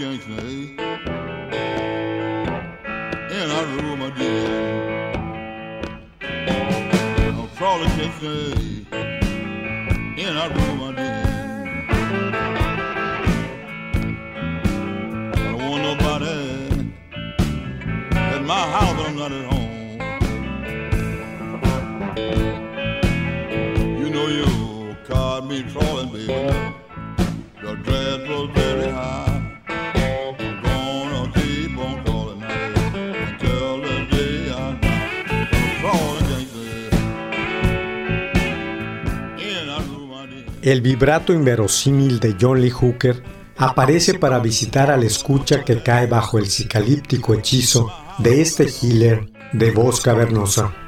Kingston, and I rule my day. I'm Crawley Kingston, and I rule my day. I don't want nobody at my house when I'm not at home. You know you caught me Crawley. El vibrato inverosímil de John Lee Hooker aparece para visitar al escucha que cae bajo el psicalíptico hechizo de este healer de voz cavernosa.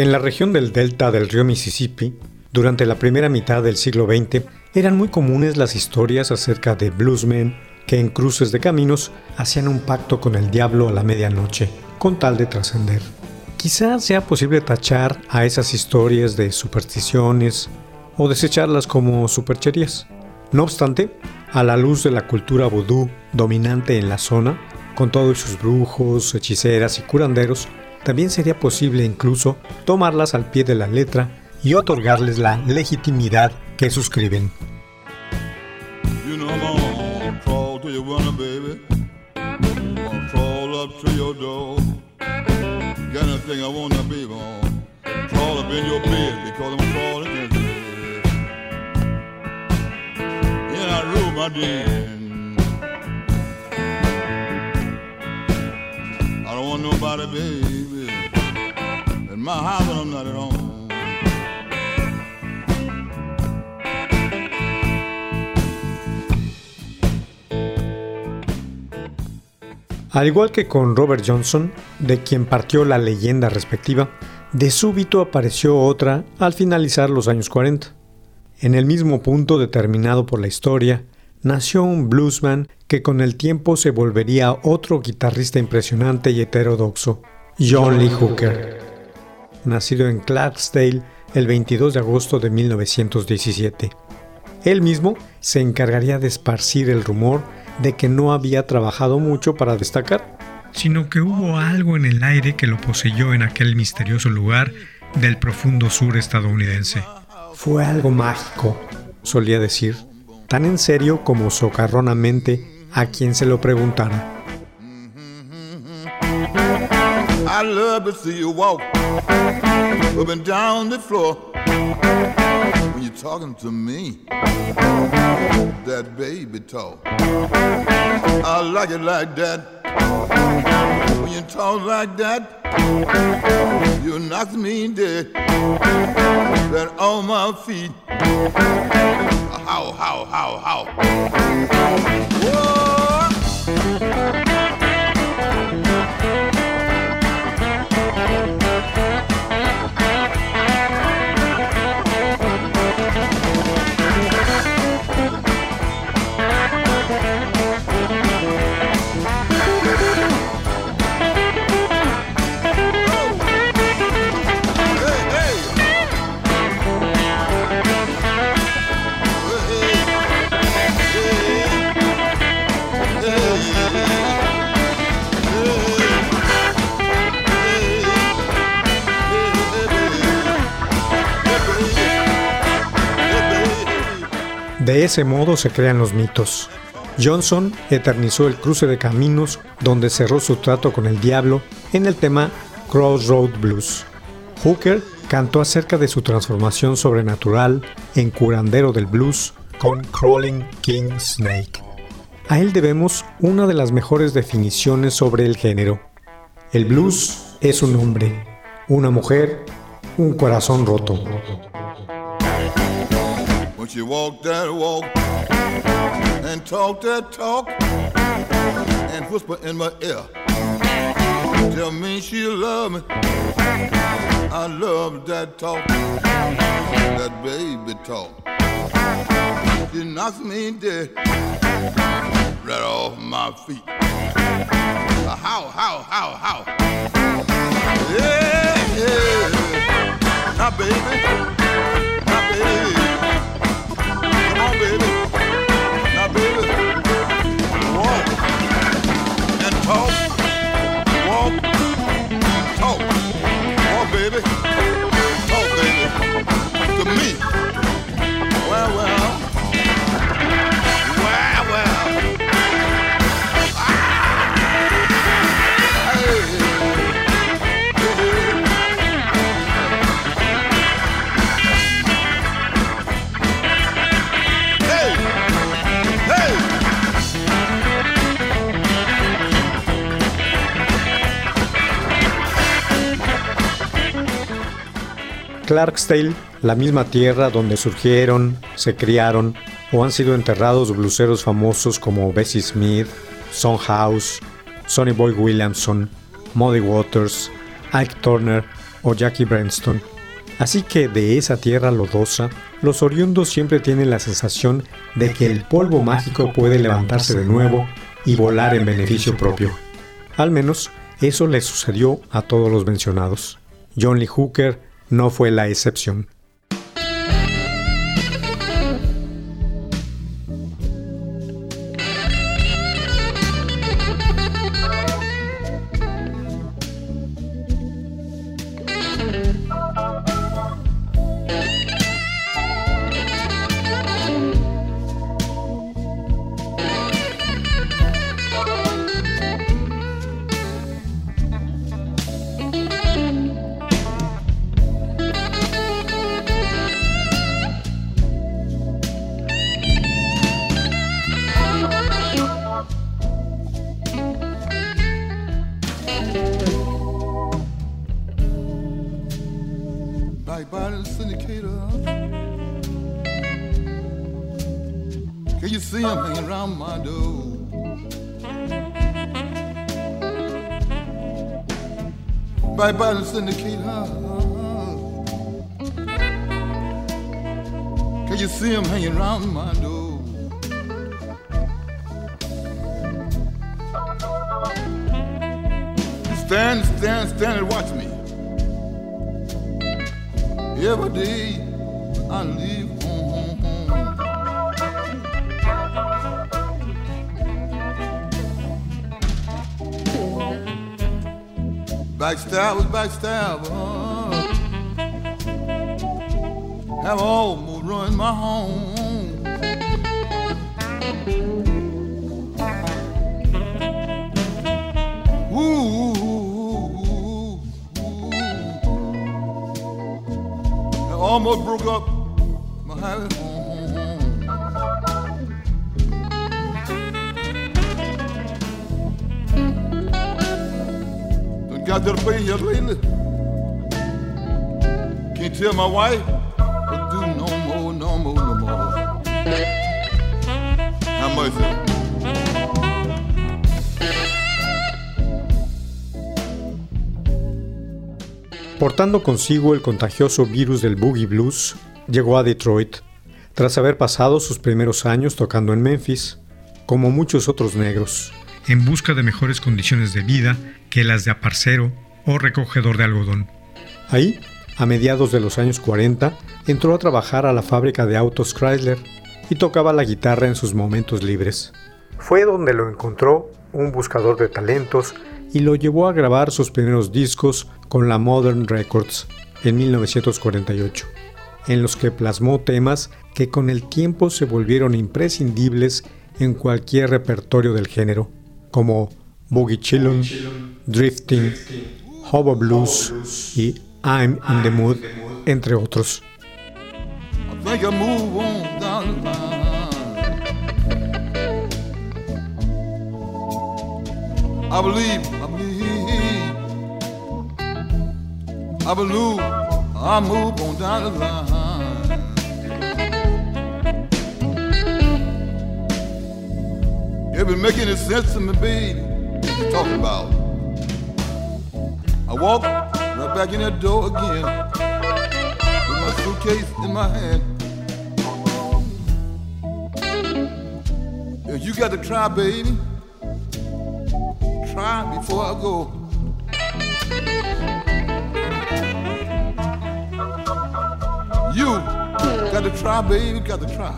En la región del delta del río Mississippi, durante la primera mitad del siglo XX, eran muy comunes las historias acerca de bluesmen que en cruces de caminos hacían un pacto con el diablo a la medianoche, con tal de trascender. Quizás sea posible tachar a esas historias de supersticiones o desecharlas como supercherías. No obstante, a la luz de la cultura vudú dominante en la zona, con todos sus brujos, hechiceras y curanderos, también sería posible incluso tomarlas al pie de la letra y otorgarles la legitimidad que suscriben. Al igual que con Robert Johnson, de quien partió la leyenda respectiva, de súbito apareció otra al finalizar los años 40. En el mismo punto determinado por la historia, nació un bluesman que con el tiempo se volvería otro guitarrista impresionante y heterodoxo, John Lee Hooker nacido en Clarksdale el 22 de agosto de 1917. Él mismo se encargaría de esparcir el rumor de que no había trabajado mucho para destacar, sino que hubo algo en el aire que lo poseyó en aquel misterioso lugar del profundo sur estadounidense. Fue algo mágico, solía decir, tan en serio como socarronamente a quien se lo preguntara. I love to see you walk up and down the floor when you're talking to me. That baby talk. I like it like that. When you talk like that, you knock me dead. Right on my feet. How, how, how, how. Whoa. De ese modo se crean los mitos. Johnson eternizó el cruce de caminos donde cerró su trato con el diablo en el tema Crossroad Blues. Hooker cantó acerca de su transformación sobrenatural en curandero del blues con Crawling King Snake. A él debemos una de las mejores definiciones sobre el género. El blues es un hombre, una mujer, un corazón roto. And walk that walk and talk that talk and whisper in my ear. Tell me she love me. I love that talk, that baby talk. She knocks me dead right off my feet. How, how, how, how? Yeah, yeah. Now, baby, Clarksdale, la misma tierra donde surgieron, se criaron o han sido enterrados bluseros famosos como Bessie Smith, Son House, Sonny Boy Williamson, Muddy Waters, Ike Turner o Jackie Branston. Así que de esa tierra lodosa, los oriundos siempre tienen la sensación de que el polvo mágico puede levantarse de nuevo y volar en beneficio propio. Al menos eso le sucedió a todos los mencionados. John Lee Hooker, no fue la excepción. like Byron Syndicator. Can you see him hanging around my door? By Byron Syndicator. Can you see him hanging around my door? Stand, stand, stand and watch me. Every day I leave Backstabbers, backstabbers. Have almost ruined my home. Almost broke up my happy home. got to the place lately. Can't tell my wife to do no more, no more, no more. How much Portando consigo el contagioso virus del boogie blues, llegó a Detroit, tras haber pasado sus primeros años tocando en Memphis, como muchos otros negros en busca de mejores condiciones de vida que las de aparcero o recogedor de algodón. Ahí, a mediados de los años 40, entró a trabajar a la fábrica de autos Chrysler y tocaba la guitarra en sus momentos libres. Fue donde lo encontró un buscador de talentos y lo llevó a grabar sus primeros discos con la Modern Records en 1948. en los que plasmó temas que con el tiempo se volvieron imprescindibles en cualquier repertorio del género, como Boogie Chillun, Drifting, Hobo Blues y I'm in the Mood, entre otros. I believe, I move on down the line. It been making any sense to me, baby. What you talking about? I walk right back in that door again with my suitcase in my hand. You got to try, baby try before I go. You got to try, baby, got to try.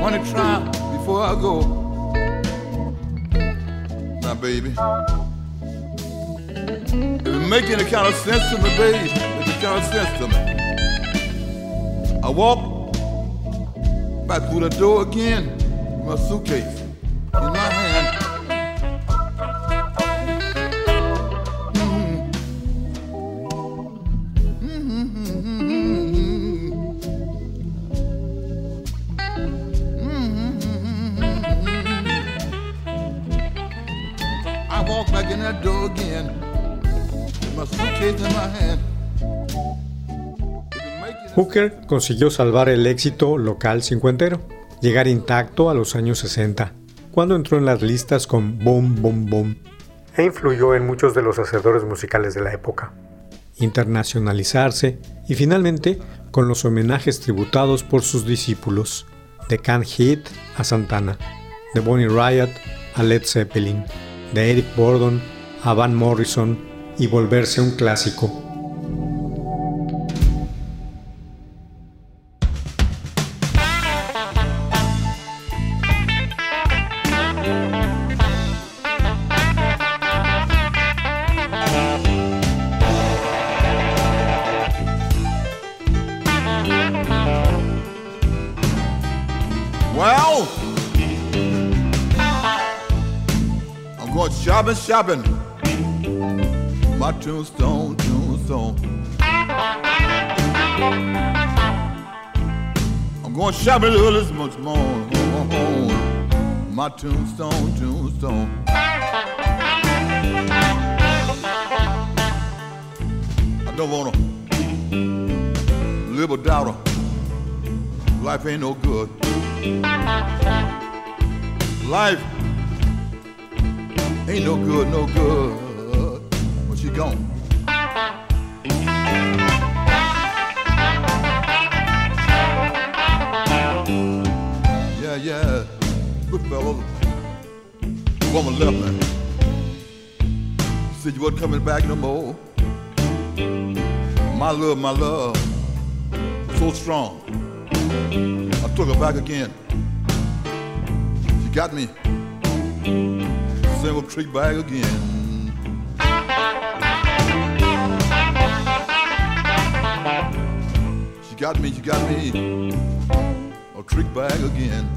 Wanna try before I go. Now, baby, if it make any kind of sense to me, baby, make any kind of sense to me. I walk back through the door again, with my suitcase. Hooker consiguió salvar el éxito local cincuentero, llegar intacto a los años 60, cuando entró en las listas con Boom Boom Boom, e influyó en muchos de los hacedores musicales de la época. Internacionalizarse y finalmente con los homenajes tributados por sus discípulos, de Can Hit a Santana, de Bonnie Riot a Led Zeppelin, de Eric Burdon a Van Morrison y volverse un clásico. Shopping, shopping. My tombstone, tombstone. I'm going shopping a little much more. My tombstone, tombstone. I don't wanna live a doubter. Life ain't no good. Life Ain't no good, no good. But she gone. Yeah, yeah. Good fellow. The Woman left me. Said you wasn't coming back no more. My love, my love. So strong. I took her back again. She got me single trick bag again. She got me, she got me a trick bag again.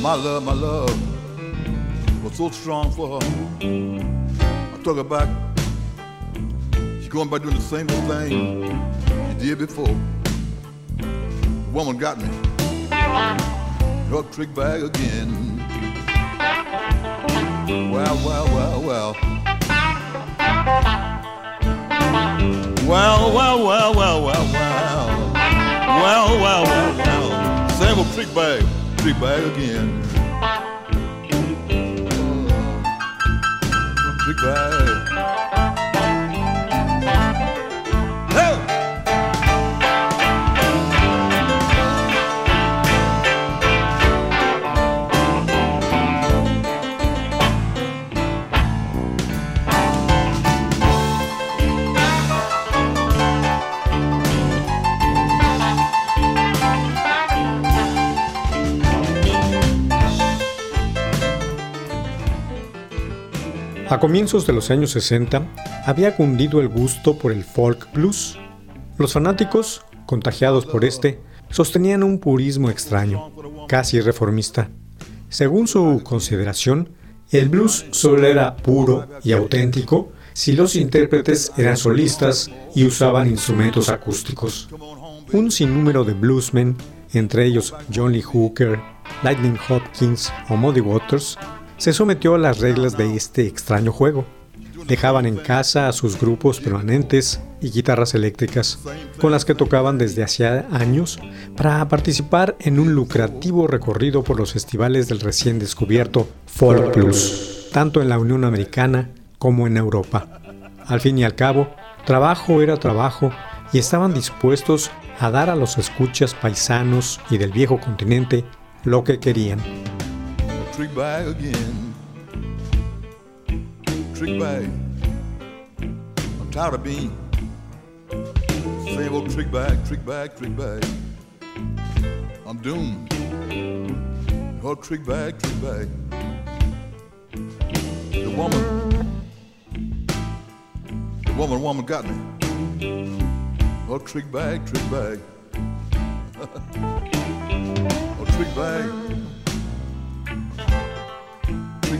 My love, my love was so strong for her. I took her back going by doing the same old thing you did before. Woman got me. Her trick bag again. Well, well, well, well. Well, well, well, well, well, well. Well, well, well, well. Same old trick bag, trick bag again. Uh, trick bag. A comienzos de los años 60 había cundido el gusto por el folk blues. Los fanáticos, contagiados por este, sostenían un purismo extraño, casi reformista. Según su consideración, el blues solo era puro y auténtico si los intérpretes eran solistas y usaban instrumentos acústicos. Un sinnúmero de bluesmen, entre ellos John Lee Hooker, Lightning Hopkins o Muddy Waters, se sometió a las reglas de este extraño juego. Dejaban en casa a sus grupos permanentes y guitarras eléctricas, con las que tocaban desde hacía años, para participar en un lucrativo recorrido por los festivales del recién descubierto Folk Plus, tanto en la Unión Americana como en Europa. Al fin y al cabo, trabajo era trabajo y estaban dispuestos a dar a los escuchas paisanos y del viejo continente lo que querían. Trick bag again. Trick bag. I'm tired of being same old trick bag, trick bag, trick bag. I'm doomed. Oh, trick bag, trick bag. The woman, the woman, woman got me. Oh, trick bag, trick bag. oh, trick bag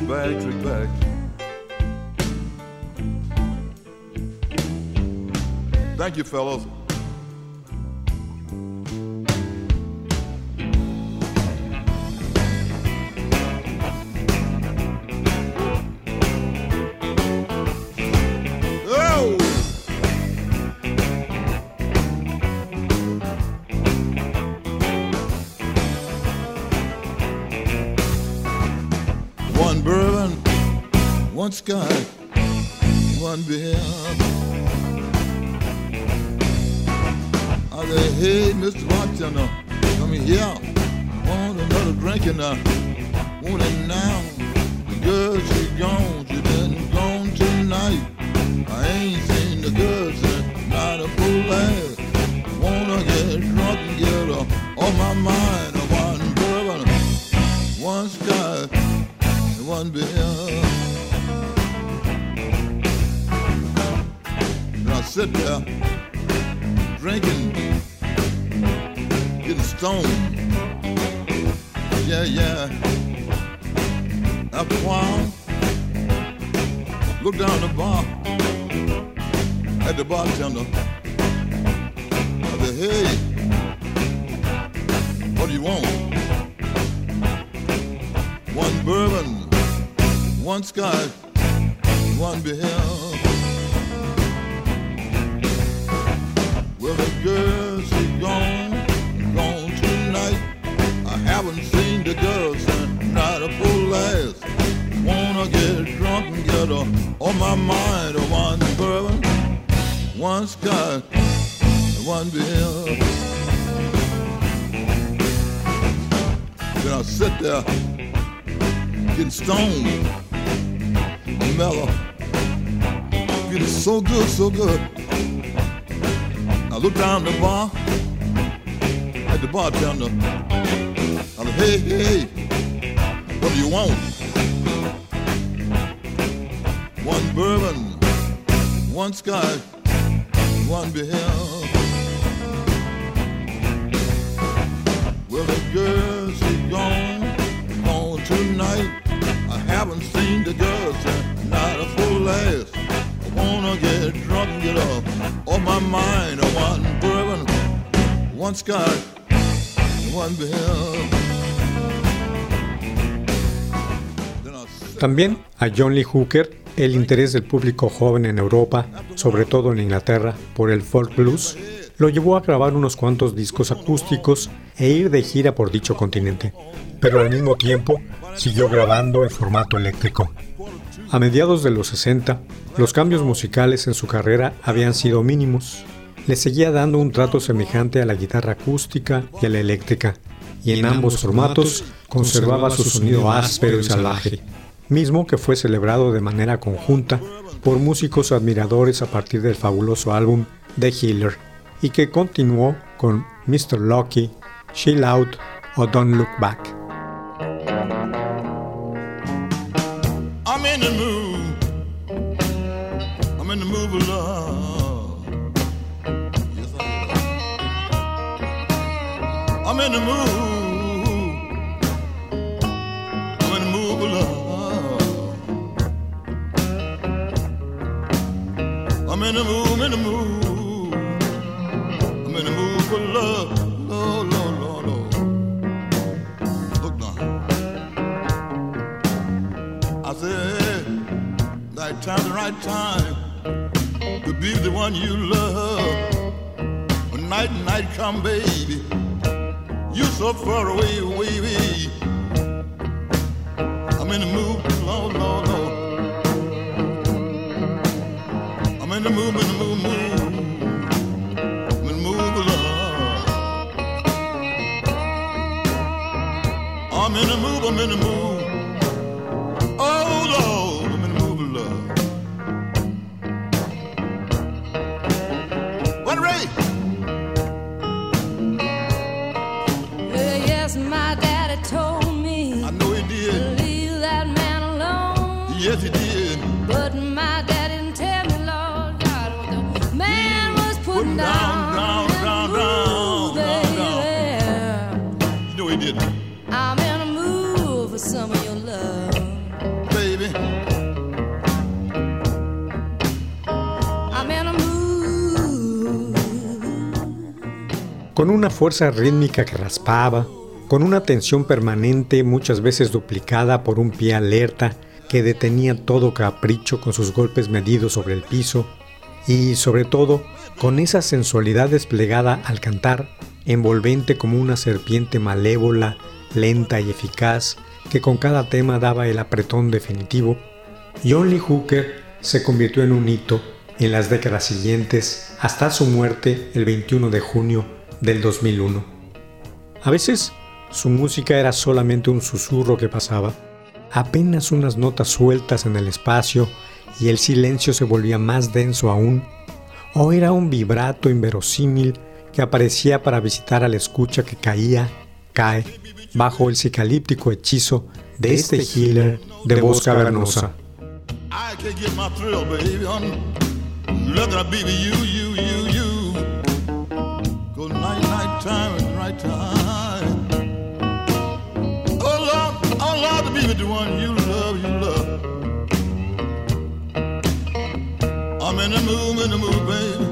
trick bag, trick back. Thank you, fellas. One sky, one beer. I say, hey, Mr. Bartender, uh, come here. Want another drink and I want it now. The girl, she gone, she been gone tonight. I ain't seen the girl since not a full ass. Wanna get drunk and get her off my mind. One bourbon, one sky, one beer. Sit there drinking, getting stoned. Yeah, yeah. After a while, look down the bar at the bartender. I said, hey, what do you want? One bourbon, one scotch, one beer. Well, the girl, she gone, gone tonight. I haven't seen the girl since not a full last. Wanna get drunk and get her on my mind. One bourbon, one scotch, one beer. Then I sit there, getting stoned, mellow, feeling so good, so good look down the bar at the bartender. I said, hey, hey, what do you want? One bourbon, one scotch, one beer. Well, the girl, she gone, gone tonight. I haven't seen the girl since También a John Lee Hooker el interés del público joven en Europa, sobre todo en Inglaterra, por el folk blues, lo llevó a grabar unos cuantos discos acústicos e ir de gira por dicho continente, pero al mismo tiempo siguió grabando en formato eléctrico. A mediados de los 60, los cambios musicales en su carrera habían sido mínimos, le seguía dando un trato semejante a la guitarra acústica y a la eléctrica, y en ambos formatos conservaba su sonido áspero y salvaje, mismo que fue celebrado de manera conjunta por músicos admiradores a partir del fabuloso álbum The Healer, y que continuó con Mr. Lucky, Chill Out o Don't Look Back. move along. Yes, I am. I'm in the mood. Con una fuerza rítmica que raspaba, con una tensión permanente muchas veces duplicada por un pie alerta que detenía todo capricho con sus golpes medidos sobre el piso, y sobre todo con esa sensualidad desplegada al cantar, envolvente como una serpiente malévola, lenta y eficaz, que con cada tema daba el apretón definitivo, John Lee Hooker se convirtió en un hito en las décadas siguientes hasta su muerte el 21 de junio del 2001. A veces su música era solamente un susurro que pasaba, apenas unas notas sueltas en el espacio y el silencio se volvía más denso aún, o era un vibrato inverosímil que aparecía para visitar a la escucha que caía, cae, bajo el psicalíptico hechizo de este healer de voz cavernosa. I can't get my thrill, baby. I'm looking at baby, you, you, you, you. Time and right time. Oh Lord, oh Lord, to be with the one you love, you love. I'm in the mood, in the mood, baby.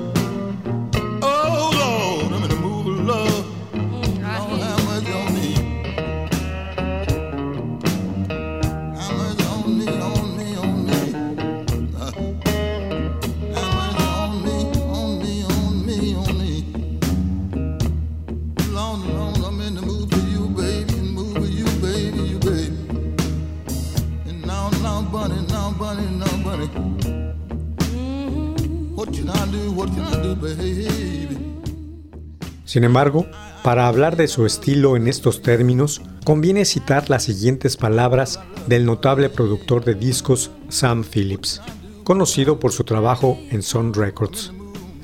Sin embargo, para hablar de su estilo en estos términos, conviene citar las siguientes palabras del notable productor de discos Sam Phillips, conocido por su trabajo en Sun Records.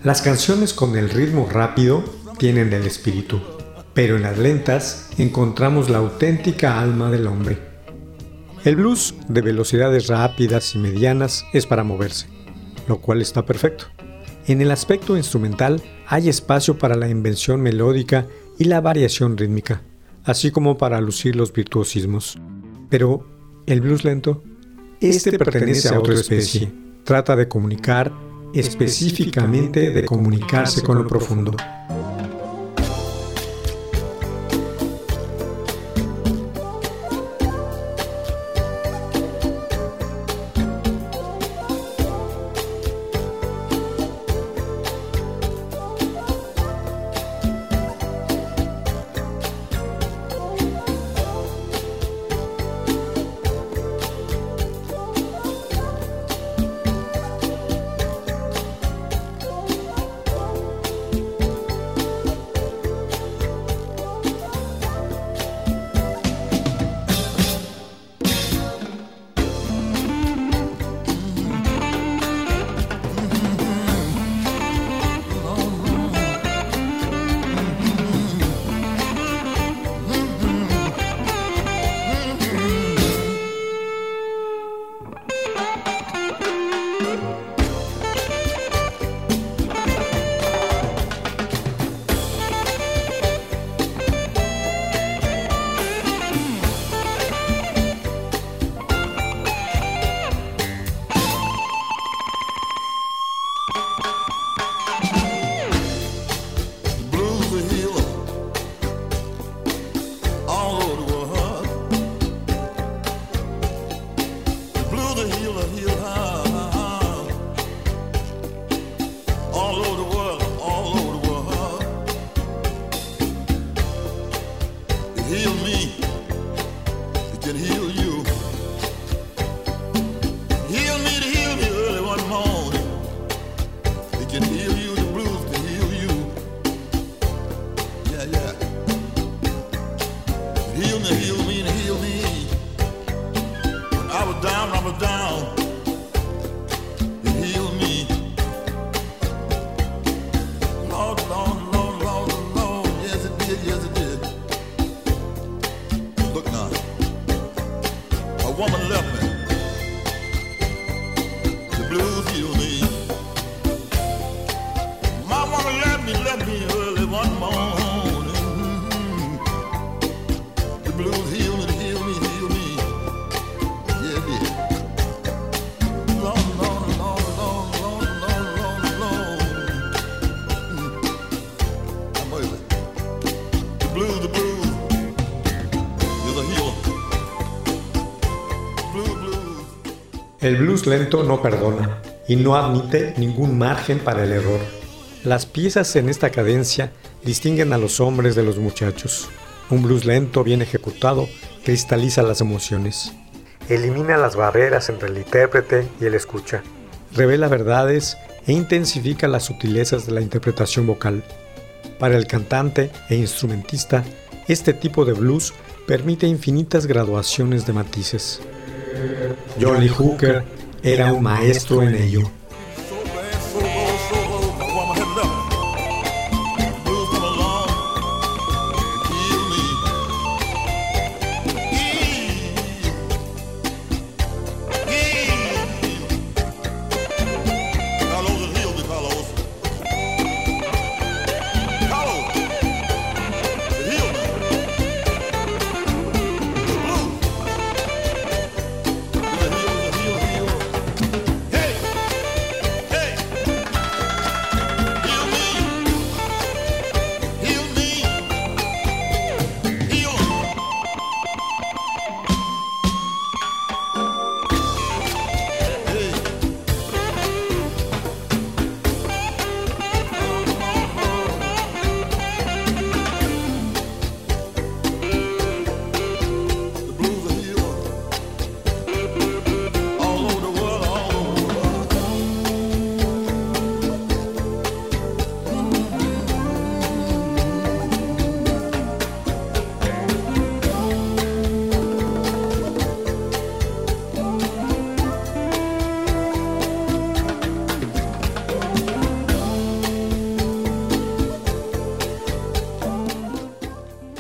Las canciones con el ritmo rápido tienen el espíritu, pero en las lentas encontramos la auténtica alma del hombre. El blues de velocidades rápidas y medianas es para moverse, lo cual está perfecto. En el aspecto instrumental hay espacio para la invención melódica y la variación rítmica, así como para lucir los virtuosismos. Pero el blues lento, este pertenece a otra especie. Trata de comunicar, específicamente de comunicarse con lo profundo. can heal me. It can heal you. El blues lento no perdona y no admite ningún margen para el error. Las piezas en esta cadencia distinguen a los hombres de los muchachos. Un blues lento bien ejecutado cristaliza las emociones. Elimina las barreras entre el intérprete y el escucha. Revela verdades e intensifica las sutilezas de la interpretación vocal. Para el cantante e instrumentista, este tipo de blues permite infinitas graduaciones de matices. Jolly Hooker era un maestro en ello.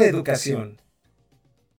Radio Educación.